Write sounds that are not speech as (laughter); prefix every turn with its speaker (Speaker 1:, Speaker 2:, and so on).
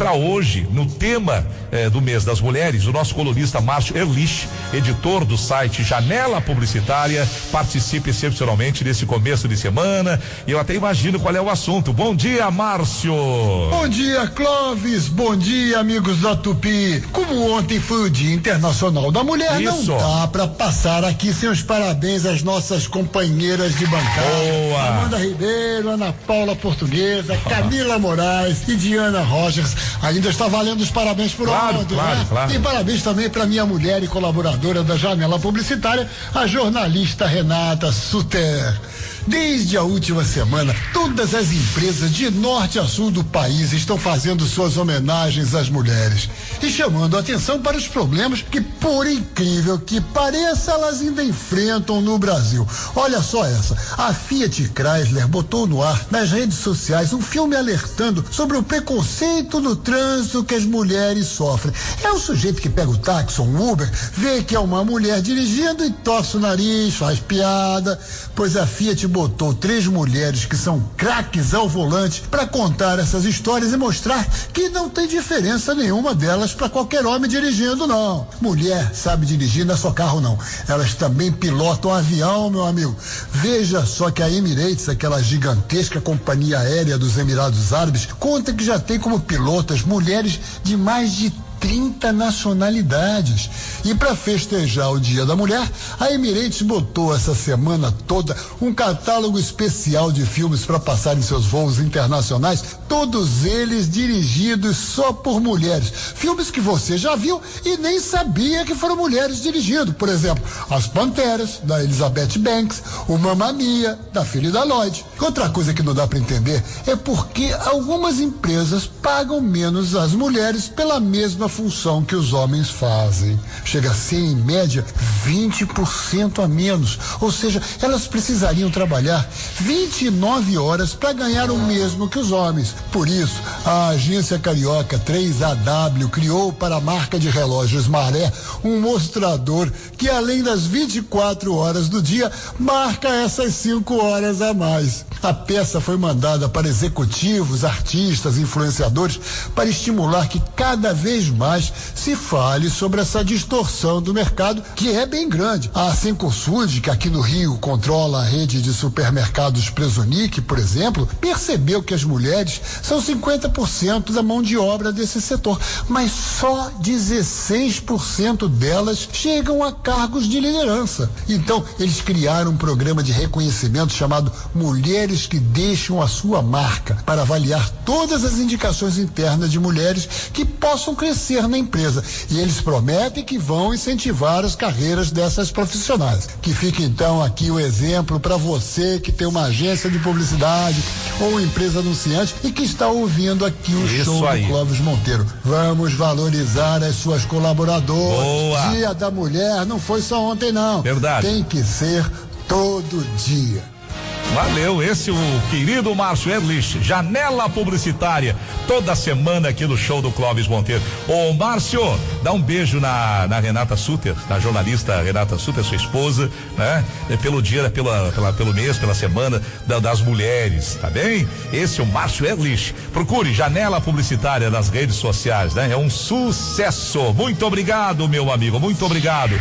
Speaker 1: para hoje, no tema eh, do mês das mulheres, o nosso colunista Márcio Erlich, editor do site Janela Publicitária, participe excepcionalmente desse começo de semana. E eu até imagino qual é o assunto. Bom dia, Márcio.
Speaker 2: Bom dia, Clóvis. Bom dia, amigos da Tupi. Como ontem foi o Dia Internacional da Mulher,
Speaker 1: Isso.
Speaker 2: não dá para passar aqui sem os parabéns às nossas companheiras de bancada.
Speaker 1: Boa.
Speaker 2: Amanda Ribeiro, Ana Paula Portuguesa, (laughs) Camila Moraes e Diana Rogers. Ainda está valendo os parabéns por
Speaker 1: Claro,
Speaker 2: ontem,
Speaker 1: claro,
Speaker 2: né?
Speaker 1: claro.
Speaker 2: E parabéns também para minha mulher e colaboradora da Janela Publicitária, a jornalista Renata Suter. Desde a última semana, todas as empresas de norte a sul do país estão fazendo suas homenagens às mulheres e chamando a atenção para os problemas que, por incrível que pareça, elas ainda enfrentam no Brasil. Olha só essa. A Fiat Chrysler botou no ar nas redes sociais um filme alertando sobre o preconceito no trânsito que as mulheres sofrem. É o sujeito que pega o táxi ou um Uber, vê que é uma mulher dirigindo e torce o nariz, faz piada, pois a Fiat botou três mulheres que são craques ao volante para contar essas histórias e mostrar que não tem diferença nenhuma delas para qualquer homem dirigindo, não. Mulher sabe dirigir, não é só carro, não. Elas também pilotam avião, meu amigo. Veja só que a Emirates, aquela gigantesca companhia aérea dos Emirados Árabes, conta que já tem como pilotas mulheres de mais de 30 nacionalidades. E para festejar o Dia da Mulher, a Emirates botou essa semana toda um catálogo especial de filmes para passar em seus voos internacionais, todos eles dirigidos só por mulheres. Filmes que você já viu e nem sabia que foram mulheres dirigindo. Por exemplo, As Panteras, da Elizabeth Banks, o Mamma Mia, da filha da Lloyd. Outra coisa que não dá para entender é porque algumas empresas pagam menos às mulheres pela mesma função que os homens fazem. Chega a ser, em média, 20% a menos. Ou seja, elas precisariam trabalhar 29 horas para ganhar o mesmo que os homens. Por isso, a agência carioca 3AW criou para a marca de relógios Maré um mostrador que, além das 24 horas do dia, marca essas 5 horas a mais. A peça foi mandada para executivos, artistas, influenciadores, para estimular que cada vez mais se fale sobre essa distorção do mercado, que é bem grande. A Cencosud, que aqui no Rio controla a rede de supermercados Presonic, por exemplo, percebeu que as mulheres são 50% da mão de obra desse setor, mas só 16% delas chegam a cargos de liderança. Então, eles criaram um programa de reconhecimento chamado Mulheres que Deixam a Sua Marca, para avaliar todas as indicações internas de mulheres que possam crescer na empresa. E eles prometem que vão incentivar as carreiras dessas profissionais. Que fica então aqui o exemplo para você que tem uma agência de publicidade ou empresa anunciante e que está ouvindo aqui o
Speaker 1: Isso
Speaker 2: show
Speaker 1: aí.
Speaker 2: do Clóvis Monteiro. Vamos valorizar as suas colaboradoras.
Speaker 1: Boa.
Speaker 2: Dia da Mulher não foi só ontem, não.
Speaker 1: Verdade.
Speaker 2: Tem que ser todo dia.
Speaker 1: Valeu, esse o querido Márcio Erlich, janela publicitária, toda semana aqui no show do Clóvis Monteiro. Ô Márcio, dá um beijo na, na Renata Suter, na jornalista Renata Suter, sua esposa, né? É Pelo dia, pela, pela, pelo mês, pela semana da- das mulheres, tá bem? Esse é o Márcio Erlich. Procure janela publicitária nas redes sociais, né? É um sucesso. Muito obrigado, meu amigo, muito obrigado.